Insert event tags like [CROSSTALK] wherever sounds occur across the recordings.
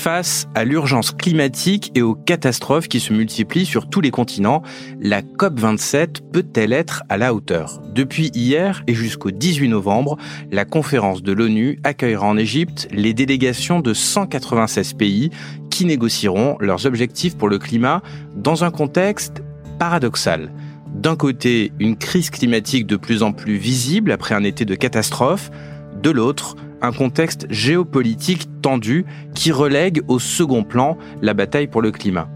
Face à l'urgence climatique et aux catastrophes qui se multiplient sur tous les continents, la COP27 peut-elle être à la hauteur? Depuis hier et jusqu'au 18 novembre, la conférence de l'ONU accueillera en Égypte les délégations de 196 pays qui négocieront leurs objectifs pour le climat dans un contexte paradoxal. D'un côté, une crise climatique de plus en plus visible après un été de catastrophe, de l'autre, un contexte géopolitique tendu qui relègue au second plan la bataille pour le climat.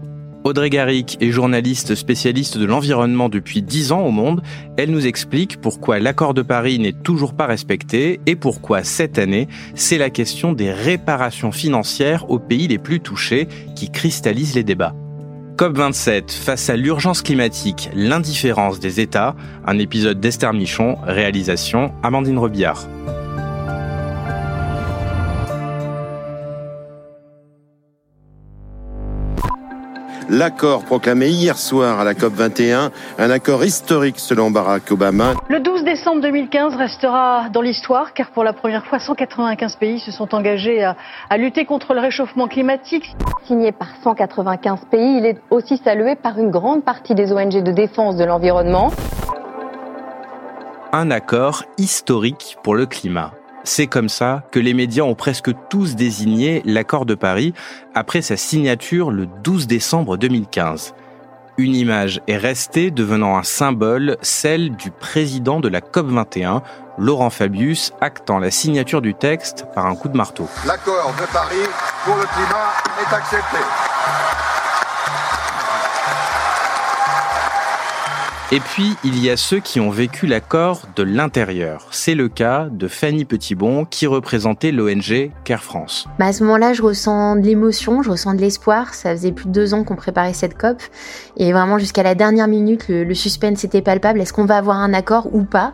Audrey Garrick est journaliste spécialiste de l'environnement depuis 10 ans au monde. Elle nous explique pourquoi l'accord de Paris n'est toujours pas respecté et pourquoi cette année, c'est la question des réparations financières aux pays les plus touchés qui cristallise les débats. COP27 face à l'urgence climatique, l'indifférence des États, un épisode d'Esther Michon, réalisation Amandine Rebillard. L'accord proclamé hier soir à la COP21, un accord historique selon Barack Obama. Le 12 décembre 2015 restera dans l'histoire car pour la première fois 195 pays se sont engagés à, à lutter contre le réchauffement climatique. Signé par 195 pays, il est aussi salué par une grande partie des ONG de défense de l'environnement. Un accord historique pour le climat. C'est comme ça que les médias ont presque tous désigné l'accord de Paris après sa signature le 12 décembre 2015. Une image est restée devenant un symbole, celle du président de la COP21, Laurent Fabius, actant la signature du texte par un coup de marteau. L'accord de Paris pour le climat est accepté. Et puis, il y a ceux qui ont vécu l'accord de l'intérieur. C'est le cas de Fanny Petitbon, qui représentait l'ONG Care France. Bah à ce moment-là, je ressens de l'émotion, je ressens de l'espoir. Ça faisait plus de deux ans qu'on préparait cette COP. Et vraiment, jusqu'à la dernière minute, le, suspense était palpable. Est-ce qu'on va avoir un accord ou pas?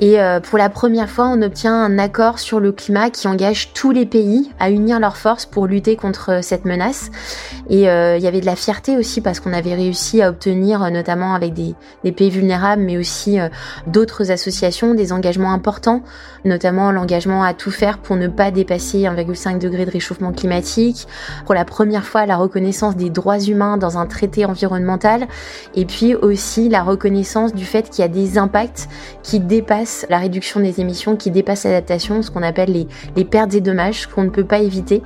Et euh, pour la première fois, on obtient un accord sur le climat qui engage tous les pays à unir leurs forces pour lutter contre cette menace. Et euh, il y avait de la fierté aussi parce qu'on avait réussi à obtenir, euh, notamment avec des, des pays vulnérables, mais aussi euh, d'autres associations, des engagements importants, notamment l'engagement à tout faire pour ne pas dépasser 1,5 degré de réchauffement climatique, pour la première fois la reconnaissance des droits humains dans un traité environnemental, et puis aussi la reconnaissance du fait qu'il y a des impacts qui dépassent la réduction des émissions, qui dépassent l'adaptation, ce qu'on appelle les, les pertes et dommages qu'on ne peut pas éviter.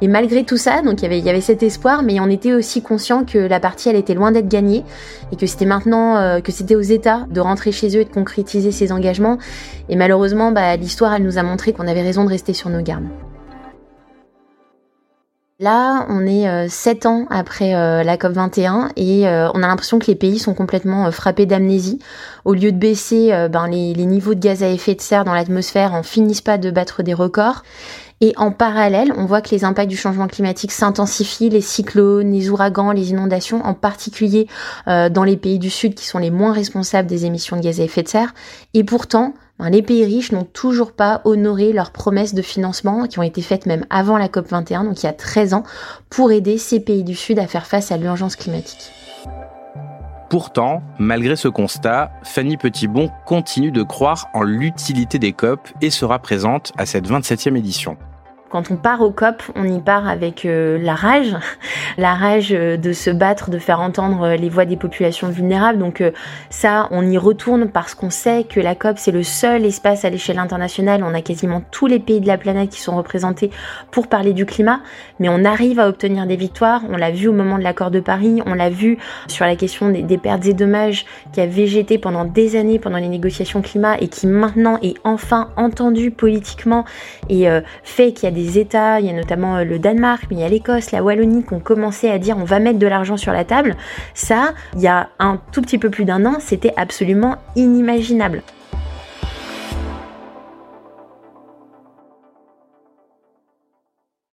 Et malgré tout ça, donc il y avait, il y avait cet espoir, mais on était aussi conscient que la partie elle était loin d'être gagnée et que c'était maintenant euh, que c'était aux États de rentrer chez eux et de concrétiser ces engagements. Et malheureusement, bah, l'histoire nous a montré qu'on avait raison de rester sur nos gardes. Là, on est euh, sept ans après euh, la COP 21 et euh, on a l'impression que les pays sont complètement frappés d'amnésie. Au lieu de baisser, ben, les, les niveaux de gaz à effet de serre dans l'atmosphère en finissent pas de battre des records. Et en parallèle, on voit que les impacts du changement climatique s'intensifient, les cyclones, les ouragans, les inondations, en particulier euh, dans les pays du Sud qui sont les moins responsables des émissions de gaz à effet de serre. Et pourtant, ben, les pays riches n'ont toujours pas honoré leurs promesses de financement qui ont été faites même avant la COP21, donc il y a 13 ans, pour aider ces pays du Sud à faire face à l'urgence climatique. Pourtant, malgré ce constat, Fanny Petitbon continue de croire en l'utilité des COP et sera présente à cette 27e édition. Quand on part au COP, on y part avec euh, la rage, [LAUGHS] la rage euh, de se battre, de faire entendre euh, les voix des populations vulnérables. Donc ça, on y retourne parce qu'on sait que la COP, c'est le seul espace à l'échelle internationale. On a quasiment tous les pays de la planète qui sont représentés pour parler du climat, mais on arrive à obtenir des victoires. On l'a vu au moment de l'accord de Paris, on l'a vu sur la question des, pertes et dommages qui a végété pendant des années pendant les négociations climat et qui maintenant est enfin entendu politiquement et fait qu'il y a des États, il y a notamment euh, le Danemark, mais il y a l'Écosse, la Wallonie qui ont commencé à dire on va mettre de l'argent sur la table. Ça, il y a un tout petit peu plus d'un an, c'était absolument inimaginable.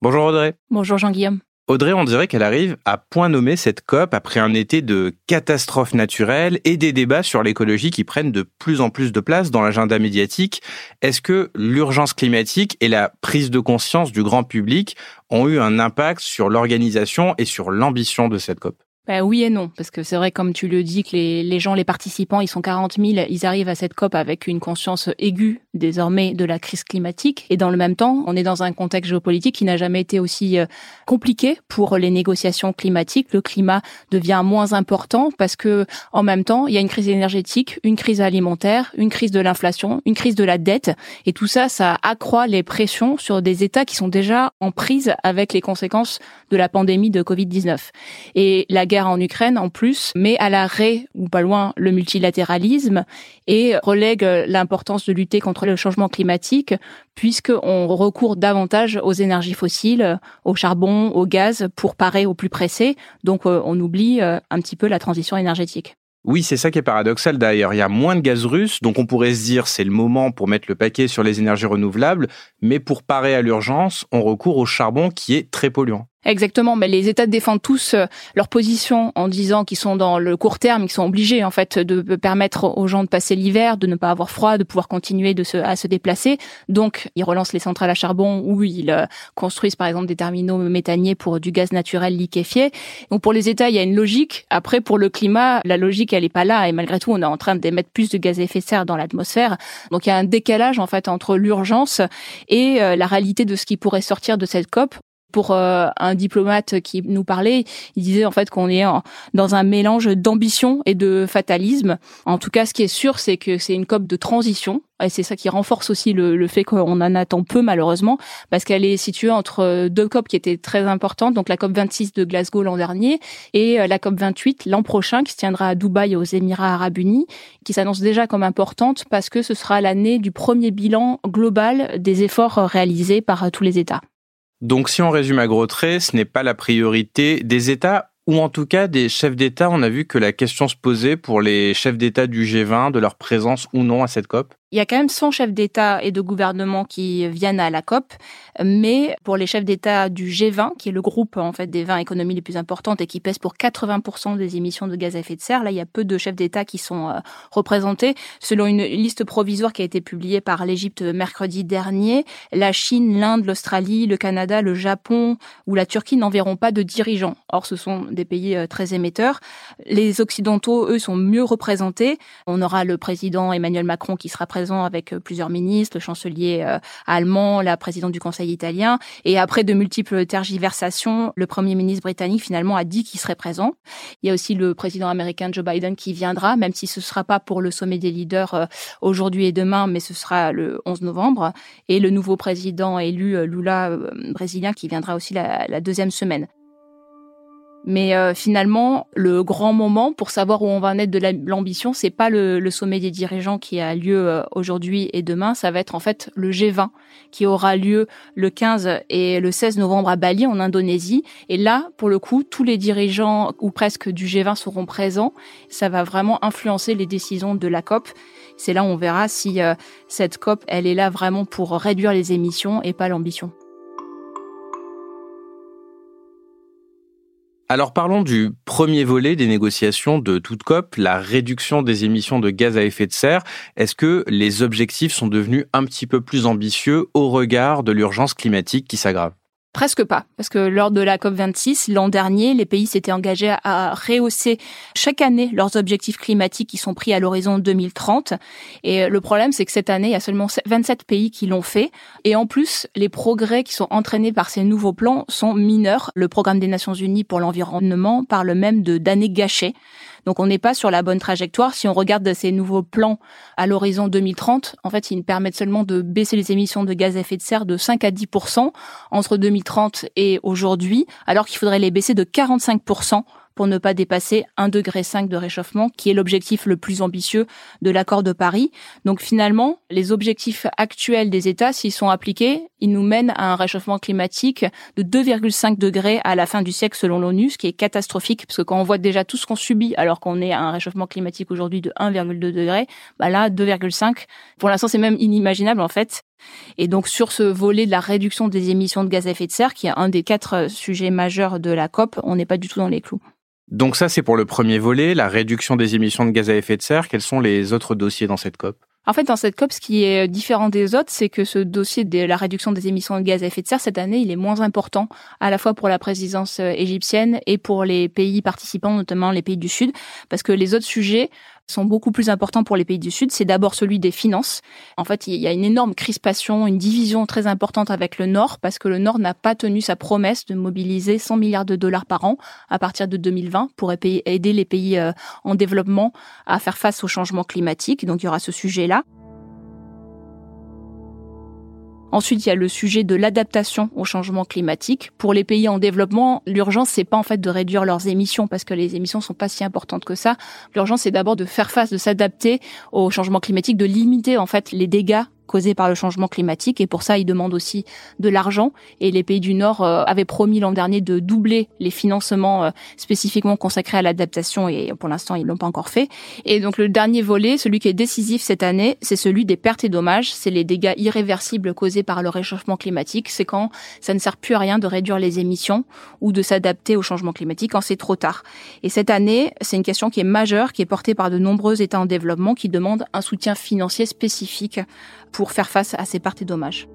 Bonjour Audrey. Bonjour Jean-Guillaume. Audrey, on dirait qu'elle arrive à point nommer cette COP après un été de catastrophes naturelles et des débats sur l'écologie qui prennent de plus en plus de place dans l'agenda médiatique. Est-ce que l'urgence climatique et la prise de conscience du grand public ont eu un impact sur l'organisation et sur l'ambition de cette COP? Bah oui et non, parce que c'est vrai, comme tu le dis, que les, les, gens, les participants, ils sont 40 000, ils arrivent à cette COP avec une conscience aiguë désormais de la crise climatique. Et dans le même temps, on est dans un contexte géopolitique qui n'a jamais été aussi euh, compliqué pour les négociations climatiques. Le climat devient moins important parce que, en même temps, il y a une crise énergétique, une crise alimentaire, une crise de l'inflation, une crise de la dette. Et tout ça, ça accroît les pressions sur des États qui sont déjà en prise avec les conséquences de la pandémie de Covid-19. Et la guerre en Ukraine en plus met à l'arrêt ou pas loin le multilatéralisme et relègue l'importance de lutter contre le changement climatique puisqu'on recourt davantage aux énergies fossiles, au charbon, au gaz pour parer au plus pressé. Donc euh, on oublie euh, un petit peu la transition énergétique. Oui, c'est ça qui est paradoxal d'ailleurs. Il y a moins de gaz russe, donc on pourrait se dire c'est le moment pour mettre le paquet sur les énergies renouvelables, mais pour parer à l'urgence, on recourt au charbon qui est très polluant. Exactement, mais les États défendent tous euh, leur position en disant qu'ils sont dans le court terme, qu'ils sont obligés en fait de permettre aux gens de passer l'hiver, de ne pas avoir froid, de pouvoir continuer de se, à se déplacer. Donc, ils relancent les centrales à charbon ou ils euh, construisent par exemple des terminaux méthaniers pour du gaz naturel liquéfié. Donc, pour les États, il y a une logique. Après, pour le climat, la logique elle est pas là et malgré tout, on est en train d'émettre plus de gaz à effet de serre dans l'atmosphère. Donc, il y a un décalage en fait entre l'urgence et euh, la réalité de ce qui pourrait sortir de cette COP. Pour euh, un diplomate qui nous parlait, il disait en fait qu'on est dans un mélange d'ambition et de fatalisme. En tout cas, ce qui est sûr, c'est que c'est une COP de transition. Et c'est ça qui renforce aussi le, fait qu'on en attend peu malheureusement, parce qu'elle est située entre deux COP qui étaient très importantes, donc la COP 26 de Glasgow l'an dernier et euh, la COP 28 l'an prochain qui se tiendra à Dubaï aux Émirats arabes unis, qui s'annonce déjà comme importante parce que ce sera l'année du premier bilan global des efforts réalisés par tous les États. Donc si on résume à gros traits, ce n'est pas la priorité des États ou en tout cas des chefs d'État. On a vu que la question se posait pour les chefs d'État du G20 de leur présence ou non à cette COP. Il y a quand même 100 chefs d'État et de gouvernement qui viennent à la COP, mais pour les chefs d'État du G20, qui est le groupe en fait des 20 économies les plus importantes et qui pèse pour 80% des émissions de gaz à effet de serre, là il y a peu de chefs d'État qui sont euh, représentés. Selon une liste provisoire qui a été publiée par l'Égypte mercredi dernier, la Chine, l'Inde, l'Australie, le Canada, le Japon ou la Turquie n'enverront pas de dirigeants. Or ce sont des pays euh, très émetteurs. Les occidentaux, eux, sont mieux représentés. On aura le président Emmanuel Macron qui sera présent avec euh, plusieurs ministres, le chancelier euh, allemand, la présidente du Conseil italien. Et après de multiples tergiversations, le Premier ministre britannique finalement a dit qu'il serait présent. Il y a aussi le président américain Joe Biden qui viendra, même si ce ne sera pas pour le sommet des leaders euh, aujourd'hui et demain, mais ce sera le 11 novembre. Et le nouveau président élu, Lula, brésilien, qui viendra aussi la deuxième semaine. Mais euh, finalement, le grand moment pour savoir où on va en être de l'ambition, c'est pas le, sommet des dirigeants qui a lieu euh, aujourd'hui et demain, ça va être en fait le G20 qui aura lieu le 15 et le 16 novembre à Bali en Indonésie. Et là, pour le coup, tous les dirigeants ou presque du G20 seront présents. Ça va vraiment influencer les décisions de la COP. C'est là où on verra si euh, cette COP, elle est là vraiment pour réduire les émissions et pas l'ambition. Alors parlons du premier volet des négociations de toute COP, la réduction des émissions de gaz à effet de serre. Est-ce que les objectifs sont devenus un petit peu plus ambitieux au regard de l'urgence climatique qui s'aggrave? Presque pas, parce que lors de la COP26, l'an dernier, les pays s'étaient engagés à rehausser chaque année leurs objectifs climatiques qui sont pris à l'horizon 2030. Et le problème, c'est que cette année, il y a seulement 27 pays qui l'ont fait. Et en plus, les progrès qui sont entraînés par ces nouveaux plans sont mineurs. Le programme des Nations Unies pour l'environnement parle même de d'années gâchées. Donc on n'est pas sur la bonne trajectoire. Si on regarde ces nouveaux plans à l'horizon 2030, en fait, ils permettent seulement de baisser les émissions de gaz à effet de serre de 5 à 10% entre 2030 et aujourd'hui, alors qu'il faudrait les baisser de 45 pour ne pas dépasser 1,5 degré de réchauffement, qui est l'objectif le plus ambitieux de l'accord de Paris. Donc finalement, les objectifs actuels des États, s'ils sont appliqués, ils nous mènent à un réchauffement climatique de 2,5 degrés à la fin du siècle selon l'ONU, ce qui est catastrophique, parce que quand on voit déjà tout ce qu'on subit alors qu'on est à un réchauffement climatique aujourd'hui de 1,2 degré, bah là, 2,5, pour l'instant c'est même inimaginable en fait. Et donc sur ce volet de la réduction des émissions de gaz à effet de serre, qui est un des quatre sujets majeurs de la COP, on n'est pas du tout dans les clous. Donc ça, c'est pour le premier volet, la réduction des émissions de gaz à effet de serre. Quels sont les autres dossiers dans cette COP? En fait, dans cette COP, ce qui est différent des autres, c'est que ce dossier de la réduction des émissions de gaz à effet de serre, cette année, il est moins important, à la fois pour la présidence euh, égyptienne et pour les pays participants, notamment les pays du Sud, parce que les autres sujets sont beaucoup plus importants pour les pays du Sud. C'est d'abord celui des finances. En fait, il y a une énorme crispation, une division très importante avec le Nord, parce que le Nord n'a pas tenu sa promesse de mobiliser 100 milliards de dollars par an à partir de 2020 pour aider les pays euh, en développement à faire face au changement climatique. Donc, il y aura ce sujet-là. Ensuite, il y a le sujet de l'adaptation au changement climatique. Pour les pays en développement, l'urgence c'est pas en fait de réduire leurs émissions parce que les émissions sont pas si importantes que ça. L'urgence c'est d'abord de faire face, de s'adapter au changement climatique, de limiter en fait les dégâts causés par le changement climatique. Et pour ça, ils demandent aussi de l'argent. Et les pays du Nord euh, avaient promis l'an dernier de doubler les financements euh, spécifiquement consacrés à l'adaptation. Et pour l'instant, ils l'ont pas encore fait. Et donc le dernier volet, celui qui est décisif cette année, c'est celui des pertes et dommages. C'est les dégâts irréversibles causés par le réchauffement climatique. C'est quand ça ne sert plus à rien de réduire les émissions ou de s'adapter au changement climatique quand c'est trop tard. Et cette année, c'est une question qui est majeure, qui est portée par de nombreux États en développement qui demandent un soutien financier spécifique faire face à ces parties dommages.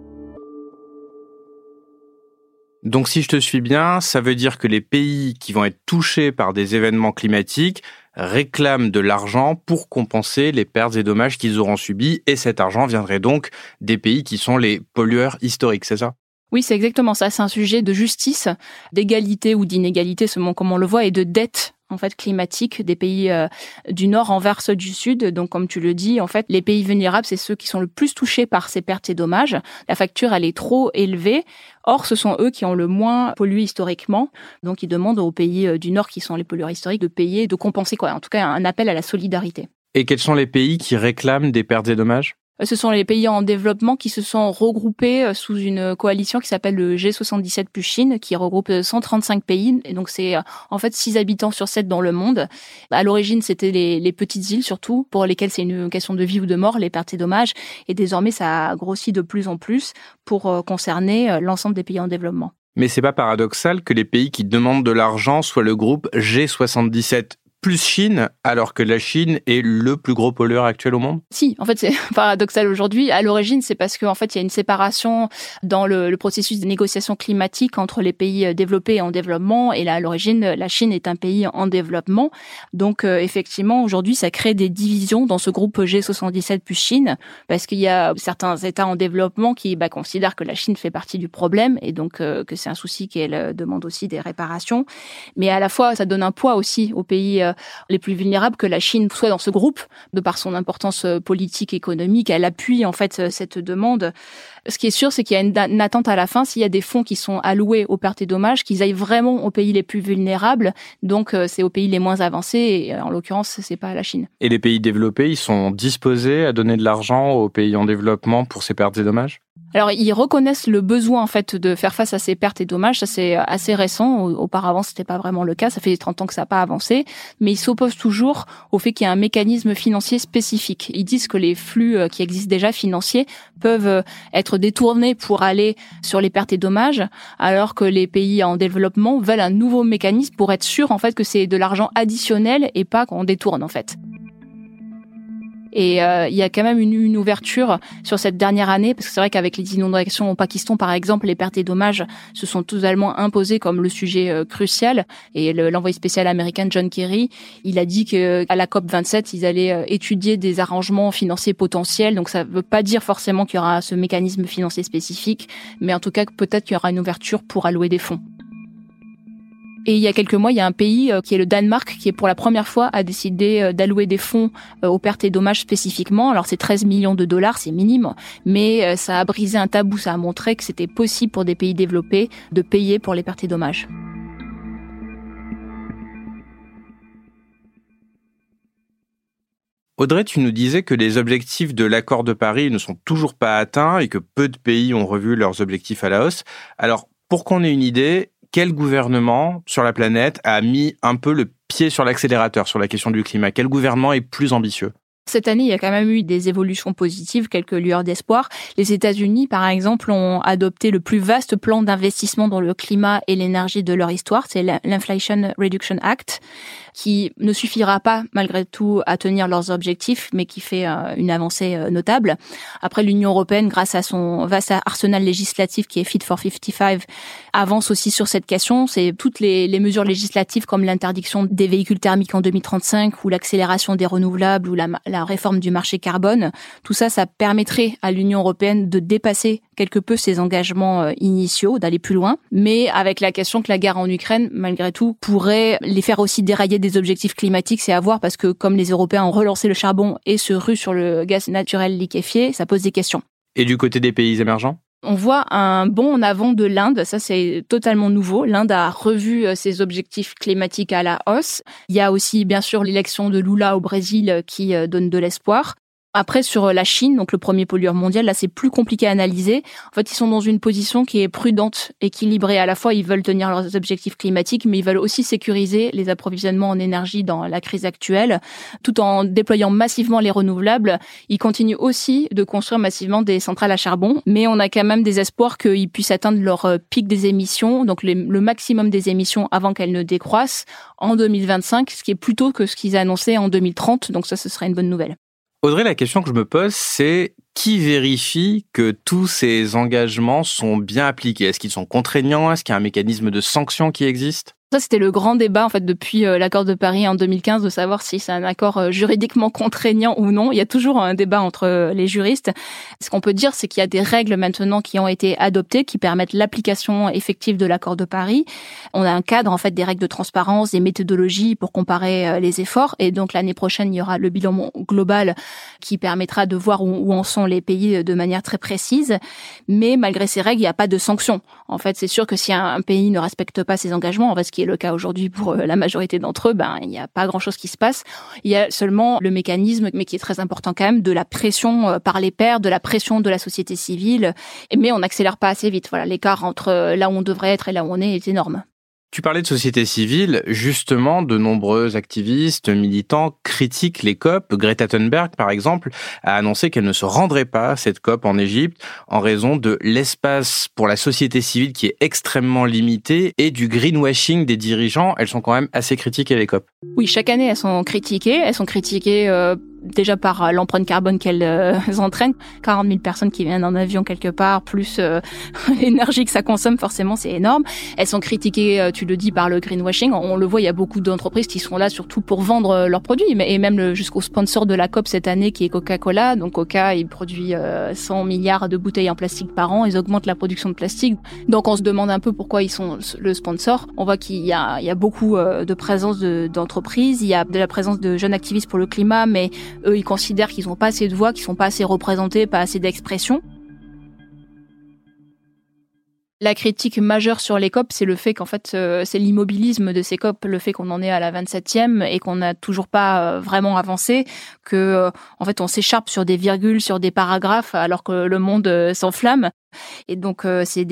Donc si je te suis bien, ça veut dire que les pays qui vont être touchés par des événements climatiques réclament de l'argent pour compenser les pertes et dommages qu'ils auront subis, et cet argent viendrait donc des pays qui sont les pollueurs historiques, c'est ça? Oui, c'est exactement ça. C'est un sujet de justice, d'égalité ou d'inégalité, selon comme on le voit, et de dette en fait climatique des pays euh, du nord envers ceux du sud. Donc comme tu le dis, en fait, les pays vulnérables, c'est ceux qui sont le plus touchés par ces pertes et dommages. La facture, elle est trop élevée. Or, ce sont eux qui ont le moins pollué historiquement. Donc ils demandent aux pays euh, du nord qui sont les pollueurs historiques de payer, de compenser quoi. En tout cas, un appel à la solidarité. Et quels sont les pays qui réclament des pertes et dommages? Ce sont les pays en développement qui se sont regroupés euh, sous une coalition qui s'appelle le G77 plus Chine, qui regroupe 135 euh, pays. Et donc c'est en fait 6 habitants sur 7 dans le monde. À l'origine, c'était les, petites îles surtout, pour lesquelles c'est une question de vie ou de mort, les pertes et dommages. Et désormais, ça a grossi de plus en plus pour concerner l'ensemble des pays en développement. Mais c'est pas paradoxal que les pays qui demandent de l'argent soient le groupe G77 plus Chine, alors que la Chine est le plus gros pollueur actuel au monde? Si, en fait, c'est [LAUGHS] paradoxal aujourd'hui. À l'origine, c'est parce qu'en fait, il y a une séparation dans le, processus de négociation climatique entre les pays euh, développés et en développement. Et là, à l'origine, la Chine est un pays en développement. Donc, euh, effectivement, aujourd'hui, ça crée des divisions dans ce groupe G77 plus Chine, parce qu'il y a certains États en développement qui bah, considèrent que la Chine fait partie du problème et donc euh, que c'est un souci qu'elle demande aussi des réparations. Mais à la fois, ça donne un poids aussi aux pays les plus vulnérables que la Chine soit dans ce groupe, de par son importance euh, politique, économique. Elle appuie en fait euh, cette demande. Ce qui est sûr, c'est qu'il y a une, attente à la fin, s'il y a des fonds qui sont alloués aux pertes et dommages, qu'ils aillent vraiment aux pays les plus vulnérables. Donc, euh, c'est aux pays les moins avancés, et en l'occurrence, c'est pas la Chine. Et les pays développés, ils sont disposés à donner de l'argent aux pays en développement pour ces pertes et dommages? Alors, ils reconnaissent le besoin en fait de faire face à ces pertes et dommages. Ça, c'est assez récent. Auparavant, c'était pas vraiment le cas. Ça fait 30 ans que ça n'a pas avancé. Mais ils s'opposent toujours au fait qu'il y a un mécanisme financier spécifique. Ils disent que les flux euh, qui existent déjà financiers peuvent euh, pour aller sur les pertes et dommages, alors que les pays en développement veulent un nouveau mécanisme pour être sûr en fait que c'est de l'argent additionnel et pas qu'on détourne en fait. Et euh, il y a quand même une, une, ouverture sur cette dernière année, parce que c'est vrai qu'avec les inondations au Pakistan, par exemple, les pertes et dommages se sont totalement imposés comme le sujet euh, crucial. Et l'envoyé spécial américain John Kerry, il a dit que à la COP 27, ils allaient euh, étudier des arrangements financiers potentiels. Donc ça ne veut pas dire forcément qu'il y aura ce mécanisme financier spécifique, mais en tout cas peut-être qu'il y aura une ouverture pour allouer des fonds. Et il y a quelques mois, il y a un pays euh, qui est le Danemark qui pour la première fois a décidé euh, d'allouer des fonds euh, aux pertes et dommages spécifiquement. Alors c'est 13 millions de dollars, c'est minime, mais ça a brisé un tabou, ça a montré que c'était possible pour des pays développés de payer pour les pertes et dommages. Audrey, tu nous disais que les objectifs de l'accord de Paris ne sont toujours pas atteints et que peu de pays ont revu leurs objectifs à la hausse. Alors, pour qu'on ait une idée, quel gouvernement sur la planète a mis un peu le pied sur l'accélérateur sur la question du climat? Quel gouvernement est plus ambitieux? Cette année, il y a quand même eu des évolutions positives, quelques lueurs d'espoir. Les États-Unis, par exemple, ont adopté le plus vaste plan d'investissement dans le climat et l'énergie de leur histoire. C'est l'Inflation Reduction Act, qui ne suffira pas, malgré tout, à tenir leurs objectifs, mais qui fait euh, une avancée euh, notable. Après, l'Union européenne, grâce à son vaste arsenal législatif qui est Fit for 55, avance aussi sur cette question. C'est toutes les, mesures législatives comme l'interdiction des véhicules thermiques en 2035 ou l'accélération des renouvelables ou la la réforme du marché carbone. Tout ça, ça permettrait à l'Union européenne de dépasser quelque peu ses engagements euh, initiaux, d'aller plus loin. Mais avec la question que la guerre en Ukraine, malgré tout, pourrait les faire aussi dérailler des objectifs climatiques, c'est à voir parce que comme les Européens ont relancé le charbon et se ruent sur le gaz naturel liquéfié, ça pose des questions. Et du côté des pays émergents? On voit un bond en avant de l'Inde, ça c'est totalement nouveau. L'Inde a revu euh, ses objectifs climatiques à la hausse. Il y a aussi bien sûr l'élection de Lula au Brésil euh, qui donne de l'espoir. Après, sur la Chine, donc le premier pollueur mondial, là, c'est plus compliqué à analyser. En fait, ils sont dans une position qui est prudente, équilibrée. À la fois, ils veulent tenir leurs objectifs climatiques, mais ils veulent aussi sécuriser les approvisionnements en énergie dans la crise actuelle, tout en déployant massivement les renouvelables. Ils continuent aussi de construire massivement des centrales à charbon, mais on a quand même des espoirs qu'ils puissent atteindre leur euh, pic des émissions, donc le maximum des émissions avant qu'elles ne décroissent en 2025, ce qui est plutôt que ce qu'ils annonçaient en 2030. Donc ça, ce serait une bonne nouvelle. Audrey, la question que je me pose, c'est qui vérifie que tous ces engagements sont bien appliqués? Est-ce qu'ils sont contraignants? Est-ce qu'il y a un mécanisme de sanction qui existe? Ça, c'était le grand débat en fait depuis euh, l'accord de Paris en 2015 de savoir si c'est un accord euh, juridiquement contraignant ou non. Il y a toujours un débat entre euh, les juristes. Ce qu'on peut dire, c'est qu'il y a des règles maintenant qui ont été adoptées qui permettent l'application effective de l'accord de Paris. On a un cadre en fait des règles de transparence, des méthodologies pour comparer les efforts. Et donc l'année prochaine, il y aura le bilan global qui permettra de voir où, en sont les pays de manière très précise. Mais malgré ces règles, il n'y a pas de sanctions. En fait, c'est sûr que si un, pays ne respecte pas ses engagements, en fait, ce qui le cas aujourd'hui pour euh, la majorité d'entre eux, ben il n'y a pas grand-chose qui se passe. Il y a seulement le mécanisme, mais qui est très important quand même, de la pression euh, par les pairs, de la pression de la société civile. Mais on n'accélère pas assez vite. Voilà, l'écart entre euh, là où on devrait être et là où on est est énorme. Tu parlais de société civile. Justement, de nombreux activistes, militants critiquent les COP. Greta Thunberg, par exemple, a annoncé qu'elle ne se rendrait pas à cette COP en Égypte en raison de l'espace pour la société civile qui est extrêmement limité et du greenwashing des dirigeants. Elles sont quand même assez critiques les COP. Oui, chaque année, elles sont critiquées. Elles sont critiquées euh, déjà par euh, l'empreinte carbone qu'elles euh, [LAUGHS] entraînent. 40 000 personnes qui viennent en avion quelque part, plus euh, [LAUGHS] l'énergie que ça consomme, forcément, c'est énorme. Elles sont critiquées, tu le dis, par le greenwashing. On le voit, il y a beaucoup d'entreprises qui sont là surtout pour vendre leurs produits, et même jusqu'au sponsor de la COP cette année qui est Coca-Cola. Donc Coca, il produit 100 milliards de bouteilles en plastique par an, ils augmentent la production de plastique. Donc on se demande un peu pourquoi ils sont le sponsor. On voit qu'il y a, il y a beaucoup de présence d'entreprises, il y a de la présence de jeunes activistes pour le climat, mais eux, ils considèrent qu'ils n'ont pas assez de voix, qu'ils sont pas assez représentés, pas assez d'expression. La critique majeure sur les COP, c'est le fait qu'en fait, euh, c'est l'immobilisme de ces COP, le fait qu'on en est à la 27e et qu'on n'a toujours pas euh, vraiment avancé, que euh, en fait, on s'écharpe sur des virgules, sur des paragraphes, alors que le monde s'enflamme. Et donc, euh, c'est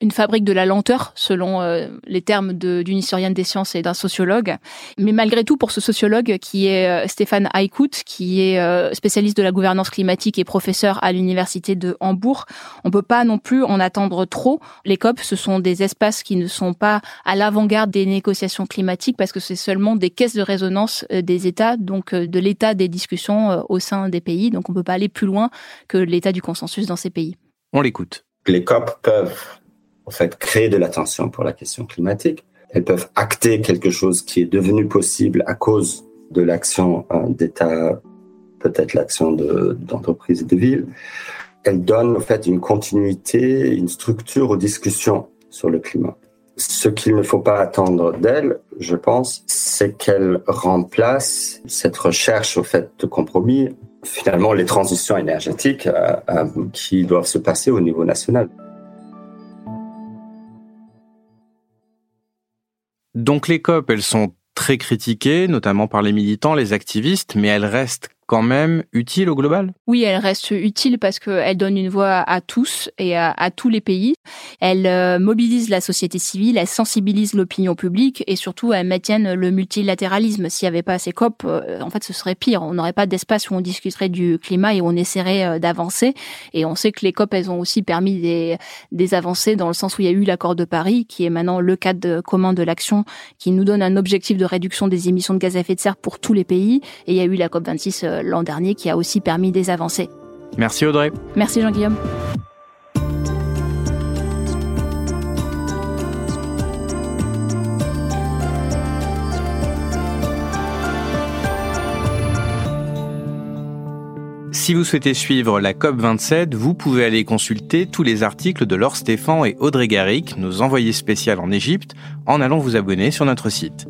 une fabrique de la lenteur, selon euh, les termes d'une historienne des sciences et d'un sociologue. Mais malgré tout, pour ce sociologue qui est euh, Stéphane Haïkout, qui est spécialiste de la gouvernance climatique et professeur à l'université de Hambourg, on peut pas non plus en attendre trop. Les COP, ce sont des espaces qui ne sont pas à l'avant-garde des négociations climatiques parce que c'est seulement des caisses de résonance des États, donc de l'état des discussions au sein des pays. Donc on peut pas aller plus loin que l'état du consensus dans ces pays. On l'écoute. Les COP peuvent en fait créer de l'attention pour la question climatique. Elles peuvent acter quelque chose qui est devenu possible à cause de l'action euh, d'État, peut-être l'action d'entreprises et de villes. Elles donnent en fait une continuité, une structure aux discussions sur le climat. Ce qu'il ne faut pas attendre d'elles, je pense, c'est qu'elles remplacent cette recherche au fait de compromis finalement les transitions énergétiques euh, euh, qui doivent se passer au niveau national. Donc les COP, elles sont très critiquées, notamment par les militants, les activistes, mais elles restent quand même utile au global? Oui, elle reste utile parce qu'elle donne une voix à tous et à, tous les pays. Elle euh, mobilise la société civile, elle sensibilise l'opinion publique et surtout elle maintient le multilatéralisme. S'il n'y avait pas ces COP, euh, en fait, ce serait pire. On n'aurait pas d'espace où on discuterait du climat et où on essaierait euh, d'avancer. Et on sait que les COP, elles ont aussi permis des, avancées dans le sens où il y a eu l'accord de Paris, qui est maintenant le cadre commun de l'action, qui nous donne un objectif de réduction des émissions de gaz à effet de serre pour tous les pays. Et il y a eu la COP 26 euh, l'an dernier qui a aussi permis des avancées. Merci Audrey. Merci Jean-Guillaume. Si vous souhaitez suivre la COP27, vous pouvez aller consulter tous les articles de Laure Stéphan et Audrey Garrick, nos envoyés spéciaux en Égypte, en allant vous abonner sur notre site.